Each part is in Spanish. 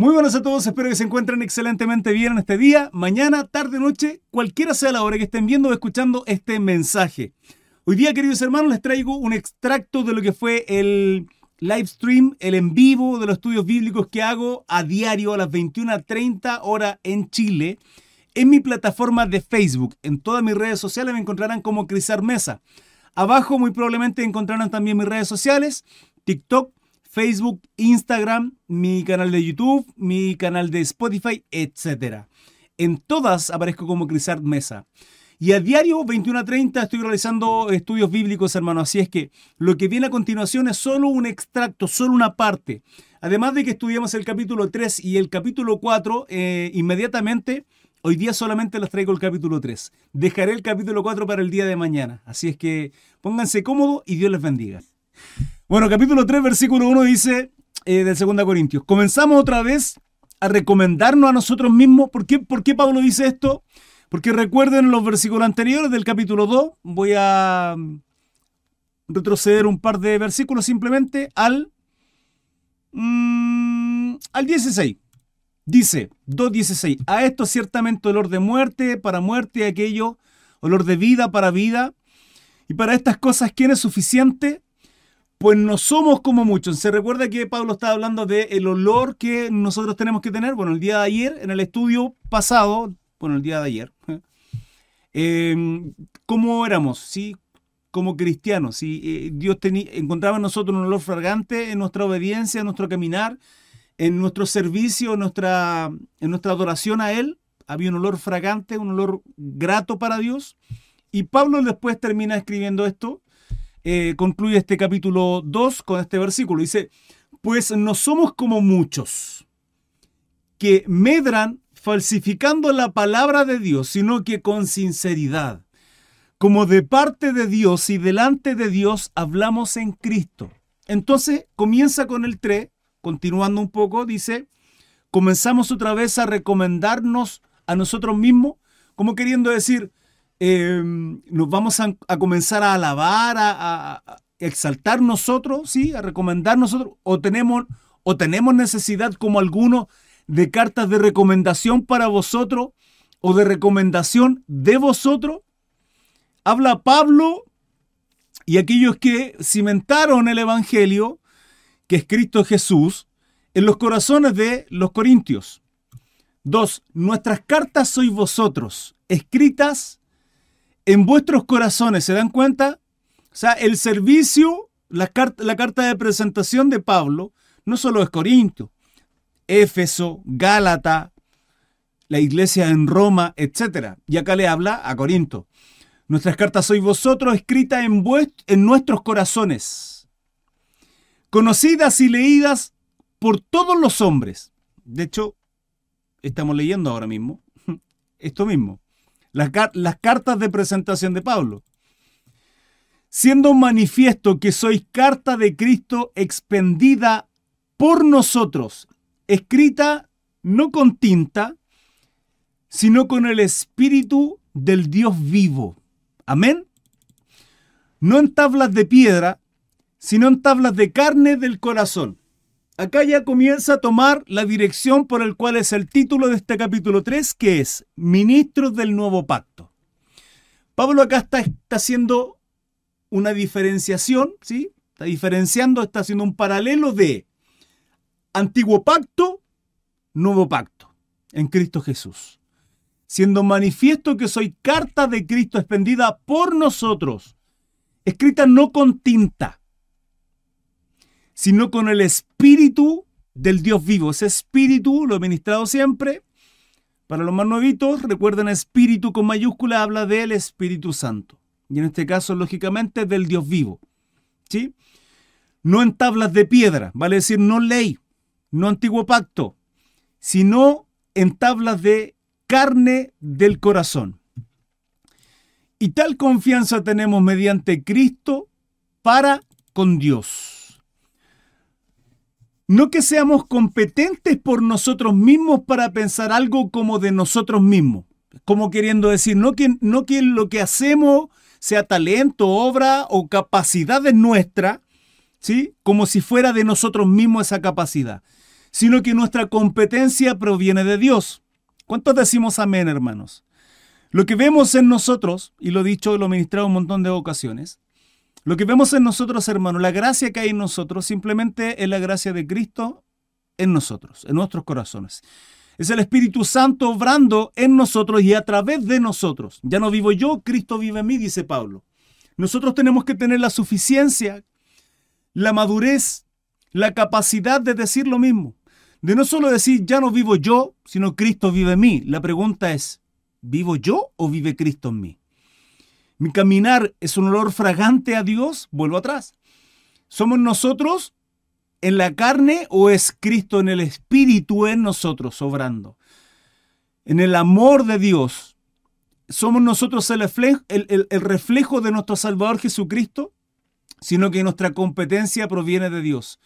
Muy buenas a todos, espero que se encuentren excelentemente bien en este día, mañana, tarde, noche, cualquiera sea la hora que estén viendo o escuchando este mensaje. Hoy día, queridos hermanos, les traigo un extracto de lo que fue el live stream, el en vivo de los estudios bíblicos que hago a diario a las 21.30 horas en Chile, en mi plataforma de Facebook. En todas mis redes sociales me encontrarán como Crisar Mesa. Abajo muy probablemente encontrarán también mis redes sociales, TikTok, Facebook, Instagram, mi canal de YouTube, mi canal de Spotify, etc. En todas aparezco como Crisart Mesa. Y a diario 21 a 30 estoy realizando estudios bíblicos, hermano. Así es que lo que viene a continuación es solo un extracto, solo una parte. Además de que estudiamos el capítulo 3 y el capítulo 4, eh, inmediatamente, hoy día solamente les traigo el capítulo 3. Dejaré el capítulo 4 para el día de mañana. Así es que pónganse cómodos y Dios les bendiga. Bueno, capítulo 3, versículo 1 dice eh, del 2 Corintios. Comenzamos otra vez a recomendarnos a nosotros mismos. ¿Por qué, ¿Por qué Pablo dice esto? Porque recuerden los versículos anteriores del capítulo 2. Voy a mm, retroceder un par de versículos simplemente al, mm, al 16. Dice 2.16, a esto ciertamente olor de muerte para muerte, aquello olor de vida para vida. Y para estas cosas, ¿quién es suficiente? Pues no somos como muchos. Se recuerda que Pablo estaba hablando del el olor que nosotros tenemos que tener. Bueno, el día de ayer, en el estudio pasado, bueno, el día de ayer, eh, ¿cómo éramos? ¿Sí? Como cristianos, ¿sí? Eh, Dios encontraba en nosotros un olor fragante en nuestra obediencia, en nuestro caminar, en nuestro servicio, nuestra, en nuestra adoración a Él. Había un olor fragante, un olor grato para Dios. Y Pablo después termina escribiendo esto eh, concluye este capítulo 2 con este versículo. Dice, pues no somos como muchos que medran falsificando la palabra de Dios, sino que con sinceridad, como de parte de Dios y delante de Dios hablamos en Cristo. Entonces comienza con el 3, continuando un poco, dice, comenzamos otra vez a recomendarnos a nosotros mismos, como queriendo decir, Em, nos vamos a, comenzar a alabar, a, exaltar nosotros, ¿sí? A recomendar nosotros, o tenemos, o tenemos necesidad como algunos de cartas de recomendación para vosotros o de recomendación de vosotros. Habla Pablo y aquellos que cimentaron el Evangelio, que es Cristo Jesús, en los corazones de los corintios. Dos, nuestras cartas sois vosotros, escritas en vuestros corazones, ¿se dan cuenta? O sea, el servicio, la carta, la carta de presentación de Pablo, no solo es Corinto, Éfeso, Gálata, la iglesia en Roma, etc. Y acá le habla a Corinto. Nuestras cartas sois vosotros escritas en, en nuestros corazones, conocidas y leídas por todos los hombres. De hecho, estamos leyendo ahora mismo esto mismo las, cartas de presentación de Pablo. Siendo manifiesto que sois carta de Cristo expendida por nosotros, escrita no con tinta, sino con el Espíritu del Dios vivo. Amén. No en tablas de piedra, sino en tablas de carne del corazón acá ya comienza a tomar la dirección por el cual es el título de este capítulo 3, que es Ministros del Nuevo Pacto. Pablo acá está, está haciendo una diferenciación, ¿sí? Está diferenciando, está haciendo un paralelo de Antiguo Pacto, Nuevo Pacto, en Cristo Jesús. Siendo manifiesto que soy carta de Cristo expendida por nosotros, escrita no con tinta, sino con el espíritu del Dios vivo. Ese espíritu lo he ministrado siempre. Para los más nuevitos, recuerden, espíritu con mayúscula habla del Espíritu Santo. Y en este caso, lógicamente, del Dios vivo. ¿Sí? No en tablas de piedra, vale decir, no ley, no antiguo pacto, sino en tablas de carne del corazón. Y tal confianza tenemos mediante Cristo para con Dios. No que seamos competentes por nosotros mismos para pensar algo como de nosotros mismos. Como queriendo decir, no que, no que lo que hacemos sea talento, obra o capacidad nuestra, ¿sí? Como si fuera de nosotros mismos esa capacidad. sino que nuestra competencia proviene de Dios. ¿Cuántos decimos amén, hermanos? Lo que vemos en nosotros, y lo he dicho, lo he ministrado un montón de ocasiones, lo que vemos en nosotros, hermanos, la gracia que hay en nosotros, simplemente es la gracia de Cristo en nosotros, en nuestros corazones. Es el Espíritu Santo obrando en nosotros y a través de nosotros. Ya no vivo yo, Cristo vive en mí, dice Pablo. Nosotros tenemos que tener la suficiencia, la madurez, la capacidad de decir lo mismo. De no solo decir, ya no vivo yo, sino Cristo vive en mí. La pregunta es, ¿vivo yo o vive Cristo en mí? Mi caminar es un olor fragante a Dios, vuelvo atrás. ¿Somos nosotros en la carne o es Cristo en el Espíritu en nosotros obrando? En el amor de Dios, ¿somos nosotros el reflejo, el, reflejo de nuestro Salvador Jesucristo? Sino que nuestra competencia proviene de Dios.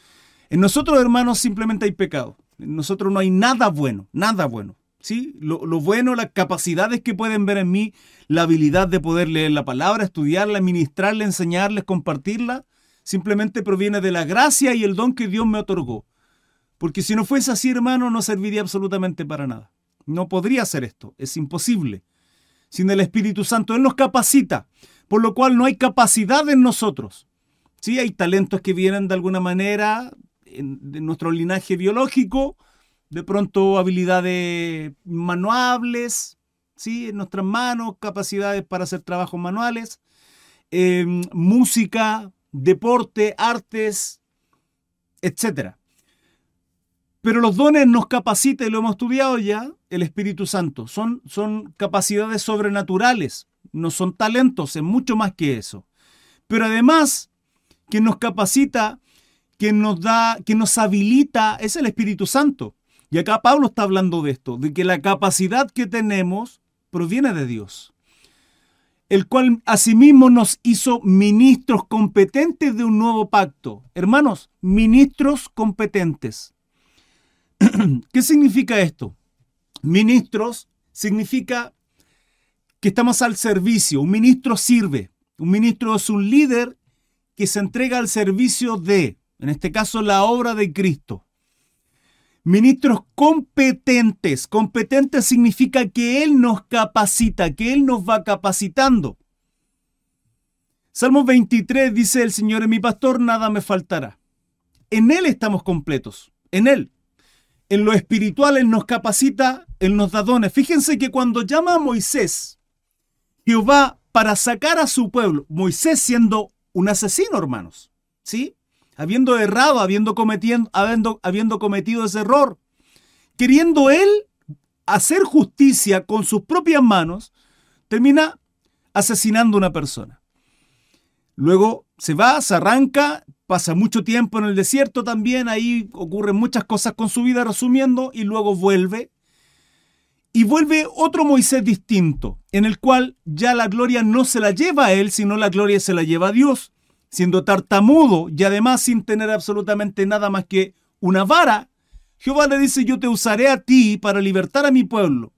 En nosotros, hermanos, simplemente hay pecado. En nosotros no hay nada bueno, nada bueno. ¿Sí? Lo, bueno, las capacidades que pueden ver en mí, la habilidad de poder leer la palabra, estudiarla, ministrarla, enseñarles, compartirla, simplemente proviene de la gracia y el don que Dios me otorgó. Porque si no fuese así, hermano, no serviría absolutamente para nada. No podría hacer esto, es imposible. Sin el Espíritu Santo, Él nos capacita, por lo cual no hay capacidad en nosotros. Sí, hay talentos que vienen de alguna manera de nuestro linaje biológico, de pronto habilidades manuables, ¿sí? en nuestras manos, capacidades para hacer trabajos manuales, em, música, deporte, artes, etc. Pero los dones nos capacita, y lo hemos estudiado ya, el Espíritu Santo. Son, son capacidades sobrenaturales, no son talentos, es mucho más que eso. Pero además, que nos capacita, que nos da, que nos habilita, es el Espíritu Santo. Y acá Pablo está hablando de esto, de que la capacidad que tenemos proviene de Dios, el cual asimismo nos hizo ministros competentes de un nuevo pacto. Hermanos, ministros competentes. ¿Qué significa esto? Ministros significa que estamos al servicio. Un ministro sirve. Un ministro es un líder que se entrega al servicio de, en este caso, la obra de Cristo. Ministros competentes. Competentes significa que Él nos capacita, que Él nos va capacitando. Salmo 23 dice el Señor es mi pastor, nada me faltará. En Él estamos completos, en Él. En lo espiritual Él nos capacita, Él nos da dones. Fíjense que cuando llama a Moisés, Jehová para sacar a su pueblo, Moisés siendo un asesino, hermanos, ¿sí? Habiendo errado, habiendo, habiendo, habiendo cometido ese error, queriendo él hacer justicia con sus propias manos, termina asesinando a una persona. Luego se va, se arranca, pasa mucho tiempo en el desierto también, ahí ocurren muchas cosas con su vida resumiendo, y luego vuelve. Y vuelve otro Moisés distinto, en el cual ya la gloria no se la lleva a él, sino la gloria se la lleva a Dios siendo tartamudo y además sin tener absolutamente nada más que una vara, Jehová le dice, yo te usaré a ti para libertar a mi pueblo.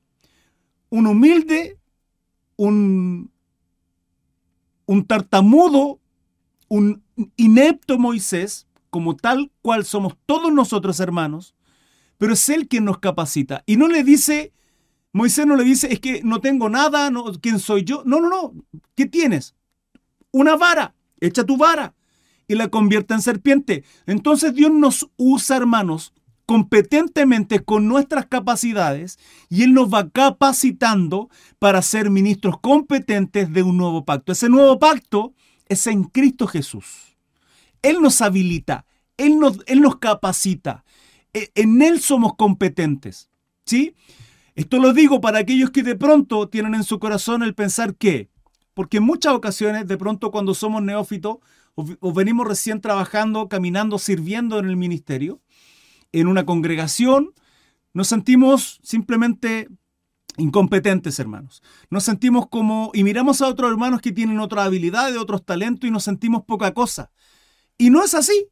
Un humilde, un, un tartamudo, un inepto Moisés, como tal cual somos todos nosotros hermanos, pero es Él quien nos capacita. Y no le dice, Moisés no le dice, es que no tengo nada, ¿quién soy yo? No, no, no, ¿qué tienes? Una vara echa tu vara y la convierte en serpiente. Entonces Dios nos usa, hermanos, competentemente con nuestras capacidades y Él nos va capacitando para ser ministros competentes de un nuevo pacto. Ese nuevo pacto es en Cristo Jesús. Él nos habilita, Él nos, Él nos capacita. E, en Él somos competentes. ¿Sí? Esto lo digo para aquellos que de pronto tienen en su corazón el pensar que porque en muchas ocasiones, de pronto cuando somos neófitos o, venimos recién trabajando, caminando, sirviendo en el ministerio, en una congregación, nos sentimos simplemente incompetentes, hermanos. Nos sentimos como, y miramos a otros hermanos que tienen otras habilidades, otros talentos, y nos sentimos poca cosa. Y no es así.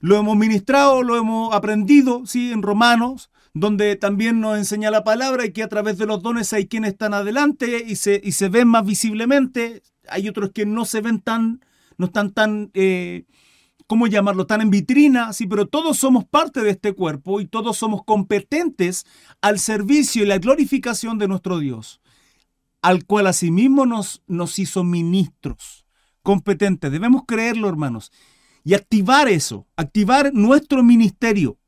Lo hemos ministrado, lo hemos aprendido, ¿sí? En Romanos, donde también nos enseña la palabra y que a través de los dones hay quienes están adelante y se, y se ven más visiblemente, hay otros que no se ven tan, no están tan eh, ¿cómo llamarlo? Tan en vitrina, sí, pero todos somos parte de este cuerpo y todos somos competentes al servicio y la glorificación de nuestro Dios, al cual asimismo nos, nos hizo ministros competentes. Debemos creerlo, hermanos, y activar eso, activar nuestro ministerio.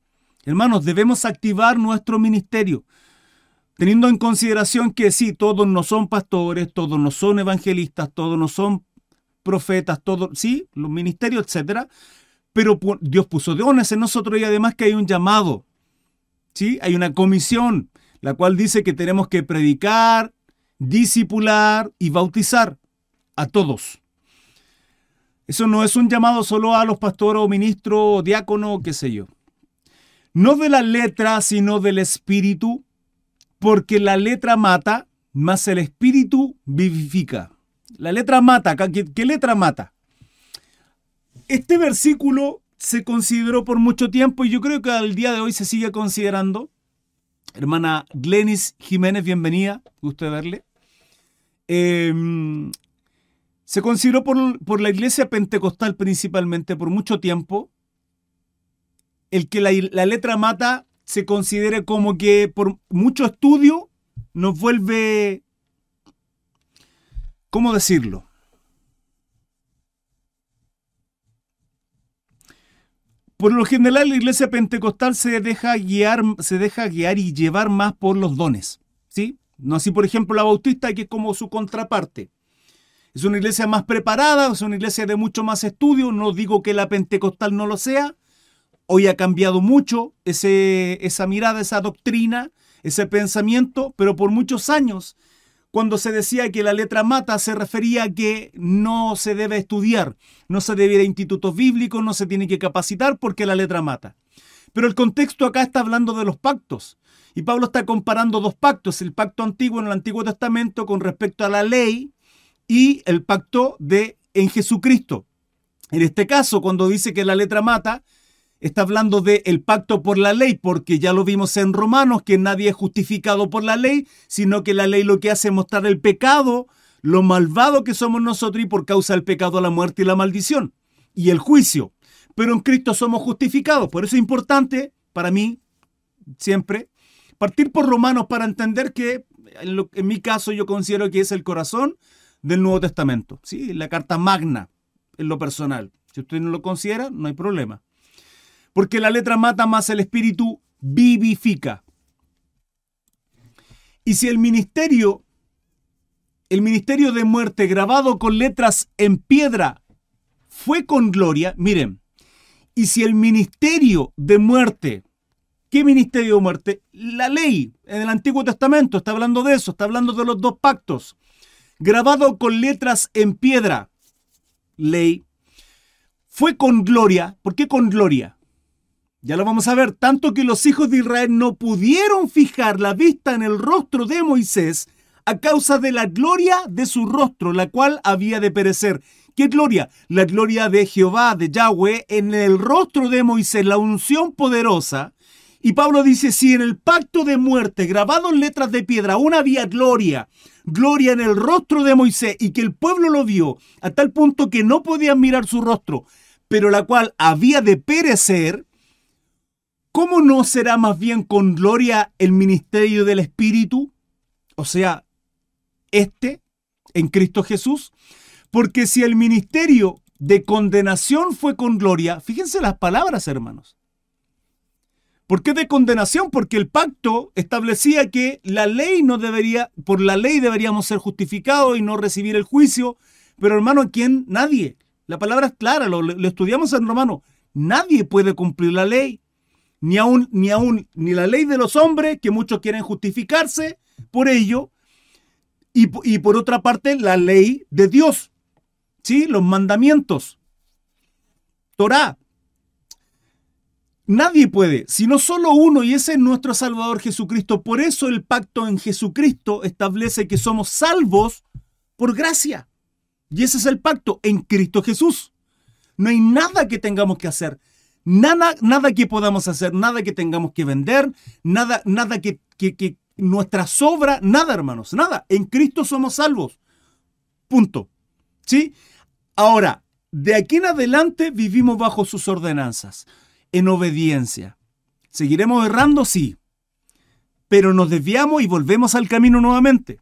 Hermanos, debemos activar nuestro ministerio teniendo en consideración que sí, todos no son pastores, todos no son evangelistas, todos no son profetas, todos, sí, los ministerios, etcétera, pero Dios puso dones en nosotros y además que hay un llamado, sí, hay una comisión, la cual dice que tenemos que predicar, discipular y bautizar a todos. Eso no es un llamado solo a los pastores o ministros o diáconos, qué sé yo. No de la letra, sino del espíritu, porque la letra mata, más el espíritu vivifica. La letra mata, ¿qué, letra mata? Este versículo se consideró por mucho tiempo y yo creo que al día de hoy se sigue considerando. Hermana Glenis Jiménez, bienvenida, gusto de verle. Em, se consideró por, por, la iglesia pentecostal principalmente por mucho tiempo el que la, letra mata se considere como que por mucho estudio nos vuelve, ¿cómo decirlo? Por lo general, la iglesia pentecostal se deja guiar, se deja guiar y llevar más por los dones, ¿sí? No así, por ejemplo, la bautista, que es como su contraparte. Es una iglesia más preparada, es una iglesia de mucho más estudio. No digo que la pentecostal no lo sea, Hoy ha cambiado mucho ese, esa mirada, esa doctrina, ese pensamiento, pero por muchos años, cuando se decía que la letra mata, se refería a que no se debe estudiar, no se debe ir a institutos bíblicos, no se tiene que capacitar porque la letra mata. Pero el contexto acá está hablando de los pactos. Y Pablo está comparando dos pactos, el pacto antiguo en el Antiguo Testamento con respecto a la ley y el pacto de en Jesucristo. En este caso, cuando dice que la letra mata, está hablando del el pacto por la ley, porque ya lo vimos en Romanos, que nadie es justificado por la ley, sino que la ley lo que hace es mostrar el pecado, lo malvado que somos nosotros y por causa del pecado la muerte y la maldición y el juicio. Pero en Cristo somos justificados. Por eso es importante para mí siempre partir por Romanos para entender que en, en mi caso yo considero que es el corazón del Nuevo Testamento, ¿sí? la carta magna en lo personal. Si usted no lo considera, no hay problema porque la letra mata más el espíritu vivifica. Y si el ministerio, el ministerio de muerte grabado con letras en piedra fue con gloria, miren, y si el ministerio de muerte, ¿qué ministerio de muerte? La ley en el Antiguo Testamento está hablando de eso, está hablando de los dos pactos, grabado con letras en piedra, ley, fue con gloria. ¿Por qué con gloria? Ya lo vamos a ver, tanto que los hijos de Israel no pudieron fijar la vista en el rostro de Moisés a causa de la gloria de su rostro, la cual había de perecer. ¿Qué gloria? La gloria de Jehová, de Yahweh, en el rostro de Moisés, la unción poderosa. Y Pablo dice, si en el pacto de muerte, grabado en letras de piedra, aún había gloria, gloria en el rostro de Moisés, y que el pueblo lo vio, a tal punto que no podían mirar su rostro, pero la cual había de perecer, ¿cómo no será más bien con gloria el ministerio del Espíritu? O sea, este en Cristo Jesús. Porque si el ministerio de condenación fue con gloria, fíjense las palabras, hermanos. ¿Por qué de condenación? Porque el pacto establecía que la ley no debería, por la ley deberíamos ser justificados y no recibir el juicio. Pero hermano, ¿quién? Nadie. La palabra es clara, lo, lo estudiamos en Romano. Nadie puede cumplir la ley ni aún, ni aún, ni la ley de los hombres, que muchos quieren justificarse por ello, y, y por otra parte la ley de Dios, ¿sí? Los mandamientos. Torah. Nadie puede, sino solo uno, y ese es nuestro Salvador Jesucristo. Por eso el pacto en Jesucristo establece que somos salvos por gracia. Y ese es el pacto en Cristo Jesús. No hay nada que tengamos que hacer. Nada, nada que podamos hacer, nada que tengamos que vender, nada, nada que, que, nuestra sobra, nada, hermanos, nada. En Cristo somos salvos. Punto. ¿Sí? Ahora, de aquí en adelante vivimos bajo sus ordenanzas, en obediencia. ¿Seguiremos errando? Sí. Pero nos desviamos y volvemos al camino nuevamente.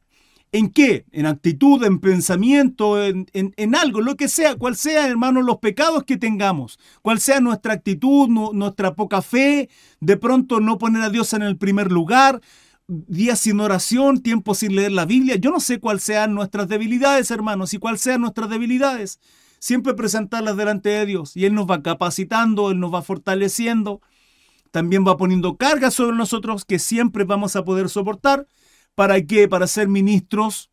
¿En qué? En actitud, en pensamiento, en, algo, lo que sea, cual sea, hermano, los pecados que tengamos, cual sea nuestra actitud, nuestra poca fe, de pronto no poner a Dios en el primer lugar, días sin oración, tiempo sin leer la Biblia. Yo no sé cuáles sean nuestras debilidades, hermanos, y cuáles sean nuestras debilidades. Siempre presentarlas delante de Dios y Él nos va capacitando, Él nos va fortaleciendo. También va poniendo cargas sobre nosotros que siempre vamos a poder soportar ¿Para qué? Para ser ministros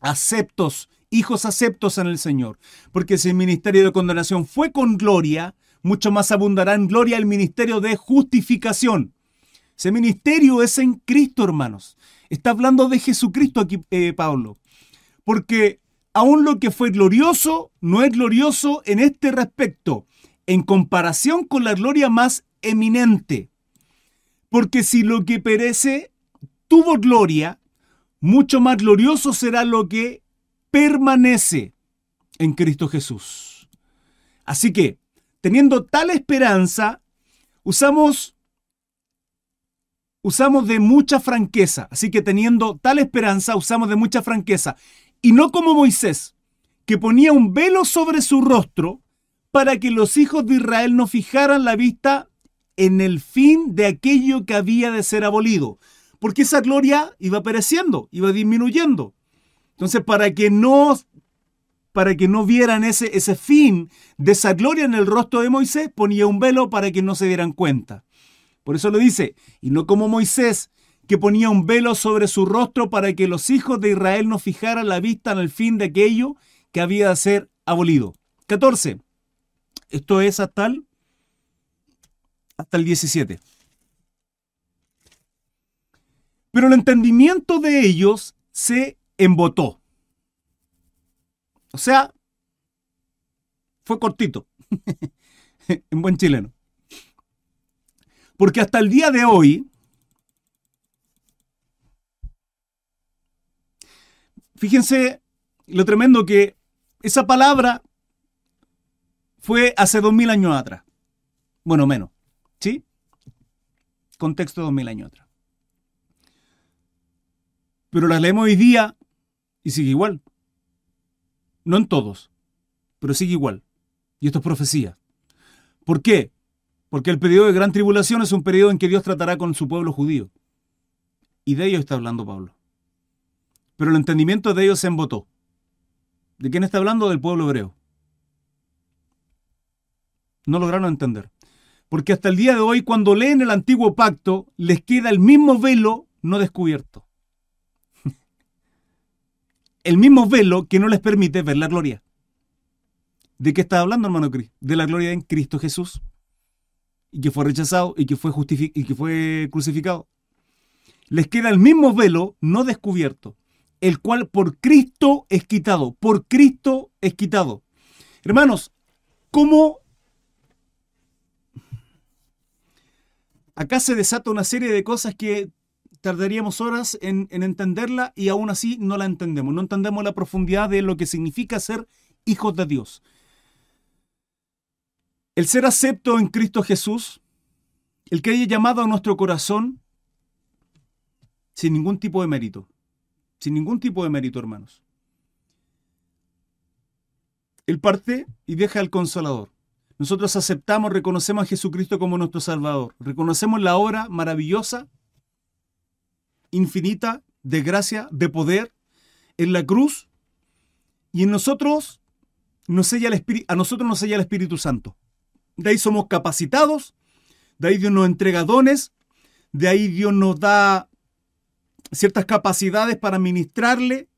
aceptos, hijos aceptos en el Señor. Porque si el ministerio de condenación fue con gloria, mucho más abundará en gloria el ministerio de justificación. Ese ministerio es en Cristo, hermanos. Está hablando de Jesucristo aquí, eh, Pablo. Porque aún lo que fue glorioso no es glorioso en este respecto, en comparación con la gloria más eminente. Porque si lo que perece tuvo gloria, mucho más glorioso será lo que permanece en Cristo Jesús. Así que, teniendo tal esperanza, usamos usamos de mucha franqueza. Así que teniendo tal esperanza, usamos de mucha franqueza. Y no como Moisés, que ponía un velo sobre su rostro para que los hijos de Israel no fijaran la vista en el fin de aquello que había de ser abolido porque esa gloria iba pereciendo, iba disminuyendo. Entonces, para que no, para que no vieran ese, ese fin de esa gloria en el rostro de Moisés, ponía un velo para que no se dieran cuenta. Por eso lo dice, y no como Moisés, que ponía un velo sobre su rostro para que los hijos de Israel no fijaran la vista en el fin de aquello que había de ser abolido. 14. Esto es hasta el, hasta el 17. Pero el entendimiento de ellos se embotó. O sea, fue cortito, en buen chileno. Porque hasta el día de hoy, fíjense lo tremendo que esa palabra fue hace dos mil años atrás. Bueno, menos. ¿Sí? Contexto dos mil años atrás. Pero las leemos hoy día y sigue igual. No en todos, pero sigue igual. Y esto es profecía. ¿Por qué? Porque el periodo de gran tribulación es un periodo en que Dios tratará con su pueblo judío. Y de ello está hablando Pablo. Pero el entendimiento de ellos se embotó. ¿De quién está hablando? Del pueblo hebreo. No lograron entender. Porque hasta el día de hoy, cuando leen el antiguo pacto, les queda el mismo velo no descubierto el mismo velo que no les permite ver la gloria. ¿De qué está hablando, hermano Cris? De la gloria en Cristo Jesús. Y que fue rechazado y que fue, y que fue crucificado. Les queda el mismo velo no descubierto, el cual por Cristo es quitado. Por Cristo es quitado. Hermanos, ¿cómo acá se desata una serie de cosas que tardaríamos horas en, entenderla y aún así no la entendemos. No entendemos la profundidad de lo que significa ser hijos de Dios. El ser acepto en Cristo Jesús, el que haya llamado a nuestro corazón sin ningún tipo de mérito. Sin ningún tipo de mérito, hermanos. Él parte y deja al consolador. Nosotros aceptamos, reconocemos a Jesucristo como nuestro Salvador. Reconocemos la obra maravillosa infinita de gracia, de poder en la cruz y en nosotros nos sella el Espíritu, a nosotros nos sella el Espíritu Santo. De ahí somos capacitados, de ahí Dios nos entrega dones, de ahí Dios nos da ciertas capacidades para ministrarle,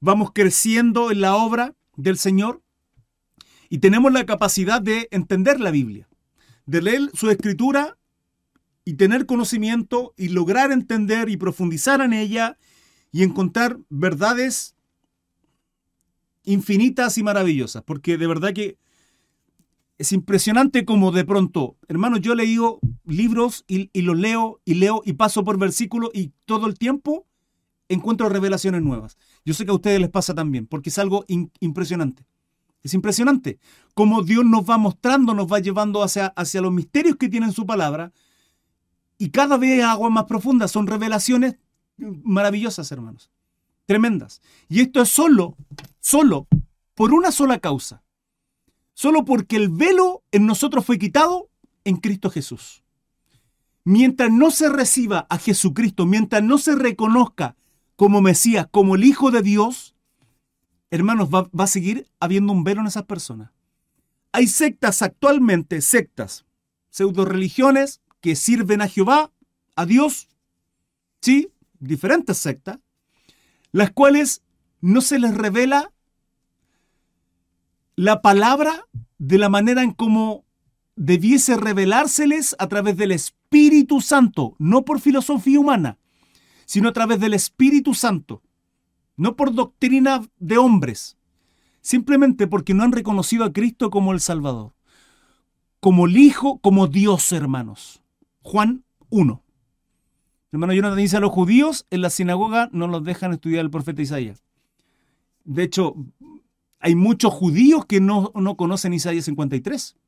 vamos creciendo en la obra del Señor y tenemos la capacidad de entender la Biblia, de leer su escritura y tener conocimiento y lograr entender y profundizar en ella y encontrar verdades infinitas y maravillosas, porque de verdad que es impresionante como de pronto, hermanos, yo he libros y, los leo y leo y paso por versículos y todo el tiempo encuentro revelaciones nuevas. Yo sé que a ustedes les pasa también, porque es algo impresionante. Es impresionante cómo Dios nos va mostrando, nos va llevando hacia, hacia los misterios que tiene en su palabra. Y cada vez aguas más profundas. Son revelaciones maravillosas, hermanos. Tremendas. Y esto es solo, solo, por una sola causa. Solo porque el velo en nosotros fue quitado en Cristo Jesús. Mientras no se reciba a Jesucristo, mientras no se reconozca como Mesías, como el Hijo de Dios, hermanos, va, a seguir habiendo un velo en esas personas. Hay sectas actualmente, sectas, pseudo religiones que sirven a Jehová, a Dios, sí, diferentes sectas, las cuales no se les revela la palabra de la manera en cómo debiese revelárseles a través del Espíritu Santo, no por filosofía humana, sino a través del Espíritu Santo no por doctrina de hombres, simplemente porque no han reconocido a Cristo como el Salvador, como el Hijo, como Dios, hermanos. Juan 1. Hermano Jonathan dice a los judíos en la sinagoga no los dejan estudiar el profeta Isaías. De hecho, hay muchos judíos que no, no conocen Isaías 53,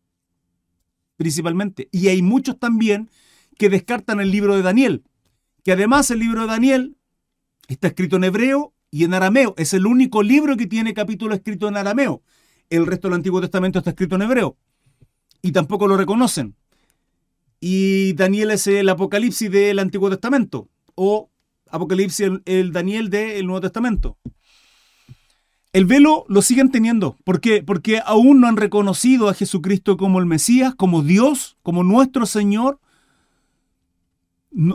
principalmente. Y hay muchos también que descartan el libro de Daniel, que además el libro de Daniel está escrito en hebreo y en arameo. Es el único libro que tiene capítulo escrito en arameo. El resto del Antiguo Testamento está escrito en hebreo. Y tampoco lo reconocen. Y Daniel es el Apocalipsis del Antiguo Testamento. O Apocalipsis, el, Daniel del Nuevo Testamento. El velo lo siguen teniendo. ¿Por qué? Porque aún no han reconocido a Jesucristo como el Mesías, como Dios, como nuestro Señor,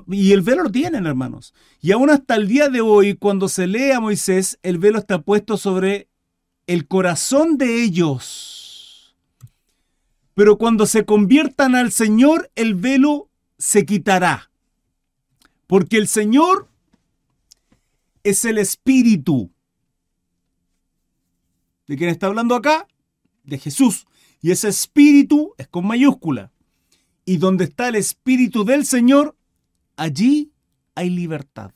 y el velo lo tienen, hermanos. Y aún hasta el día de hoy, cuando se lee a Moisés, el velo está puesto sobre el corazón de ellos. Pero cuando se conviertan al Señor, el velo se quitará. Porque el Señor es el Espíritu. ¿De quién está hablando acá? De Jesús. Y ese Espíritu es con mayúscula. Y donde está el Espíritu del Señor, allí hay libertad.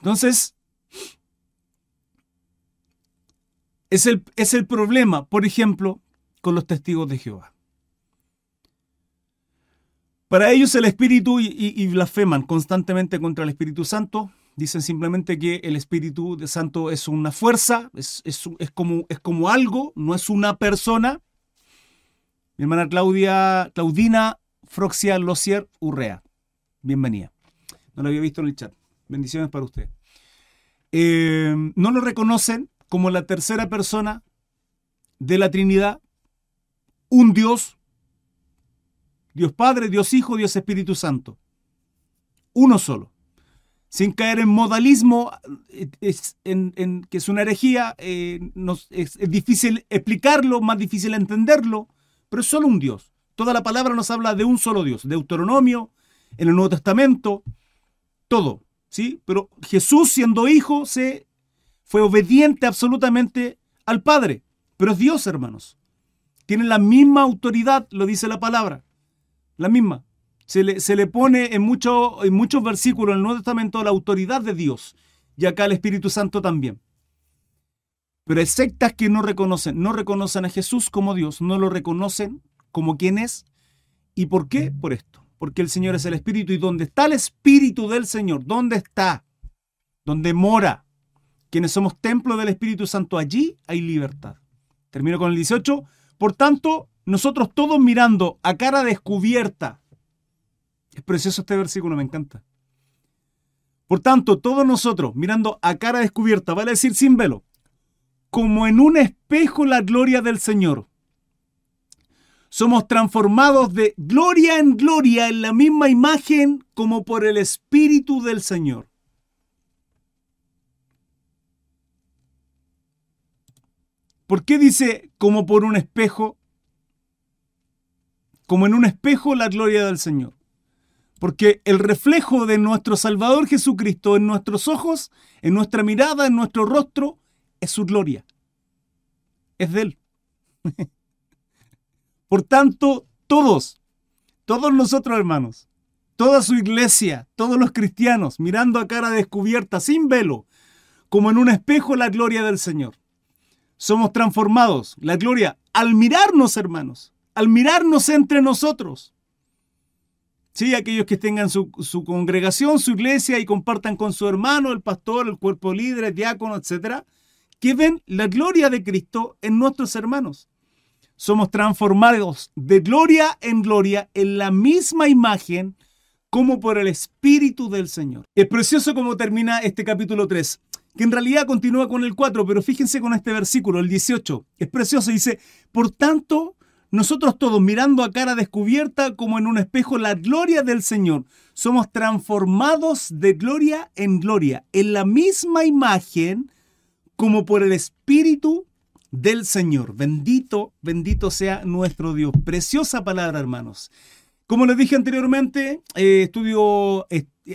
Entonces, es el, es el problema, por ejemplo, con los testigos de Jehová. Para ellos el Espíritu y, blasfeman constantemente contra el Espíritu Santo. Dicen simplemente que el Espíritu Santo es una fuerza, es, como, es como algo, no es una persona. Mi hermana Claudia, Claudina Froxia Losier Urrea. Bienvenida. No lo había visto en el chat. Bendiciones para usted. Eh, no lo reconocen como la tercera persona de la Trinidad, un Dios, Dios Padre, Dios Hijo, Dios Espíritu Santo. Uno solo. Sin caer en modalismo, en, que es una herejía, eh, es difícil explicarlo, más difícil entenderlo, pero es solo un Dios. Toda la palabra nos habla de un solo Dios. Deuteronomio, en el Nuevo Testamento, todo. ¿sí? Pero Jesús, siendo hijo, se fue obediente absolutamente al Padre. Pero es Dios, hermanos. Tiene la misma autoridad, lo dice la palabra. La misma. Se le, se le pone en, mucho, en muchos versículos en el Nuevo Testamento la autoridad de Dios. Y acá el Espíritu Santo también. Pero hay sectas que no reconocen, no reconocen a Jesús como Dios, no lo reconocen como quien es. ¿Y por qué? Por esto. Porque el Señor es el Espíritu y donde está el Espíritu del Señor, ¿dónde está? Donde mora. Quienes somos templo del Espíritu Santo, allí hay libertad. Termino con el 18. Por tanto, nosotros todos mirando a cara descubierta. Es precioso este versículo, me encanta. Por tanto, todos nosotros mirando a cara descubierta, vale decir sin velo, como en un espejo la gloria del Señor somos transformados de gloria en gloria en la misma imagen como por el Espíritu del Señor. ¿Por qué dice como por un espejo? Como en un espejo la gloria del Señor. Porque el reflejo de nuestro Salvador Jesucristo en nuestros ojos, en nuestra mirada, en nuestro rostro, es su gloria. Es de Él. Por tanto, todos, todos nosotros hermanos, toda su iglesia, todos los cristianos, mirando a cara descubierta, sin velo, como en un espejo la gloria del Señor. Somos transformados. La gloria al mirarnos, hermanos, al mirarnos entre nosotros. Sí, aquellos que tengan su, congregación, su iglesia y compartan con su hermano, el pastor, el cuerpo líder, el diácono, etc., que ven la gloria de Cristo en nuestros hermanos. Somos transformados de gloria en gloria en la misma imagen como por el Espíritu del Señor. Es precioso como termina este capítulo 3, que en realidad continúa con el 4, pero fíjense con este versículo, el 18. Es precioso, dice, por tanto, nosotros todos mirando a cara descubierta como en un espejo la gloria del Señor, somos transformados de gloria en gloria, en la misma imagen como por el Espíritu del Señor. Bendito, bendito sea nuestro Dios. Preciosa palabra, hermanos. Como les dije anteriormente, eh, estudio,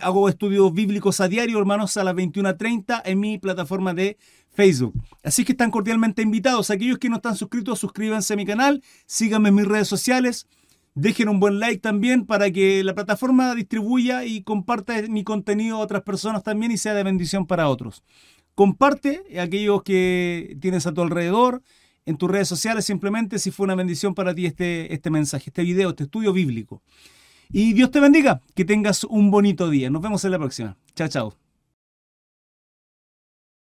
hago estudios bíblicos a diario, hermanos, a las 21.30 en mi plataforma de Facebook. Así que están cordialmente invitados. Aquellos que no están suscritos, suscríbanse a mi canal, síganme en mis redes sociales, dejen un buen like también para que la plataforma distribuya y comparta mi contenido a otras personas también y sea de bendición para otros. Comparte a aquellos que tienes a tu alrededor en tus redes sociales simplemente si fue una bendición para ti este, este mensaje, este video, este estudio bíblico. Y Dios te bendiga, que tengas un bonito día. Nos vemos en la próxima. Chao, chao.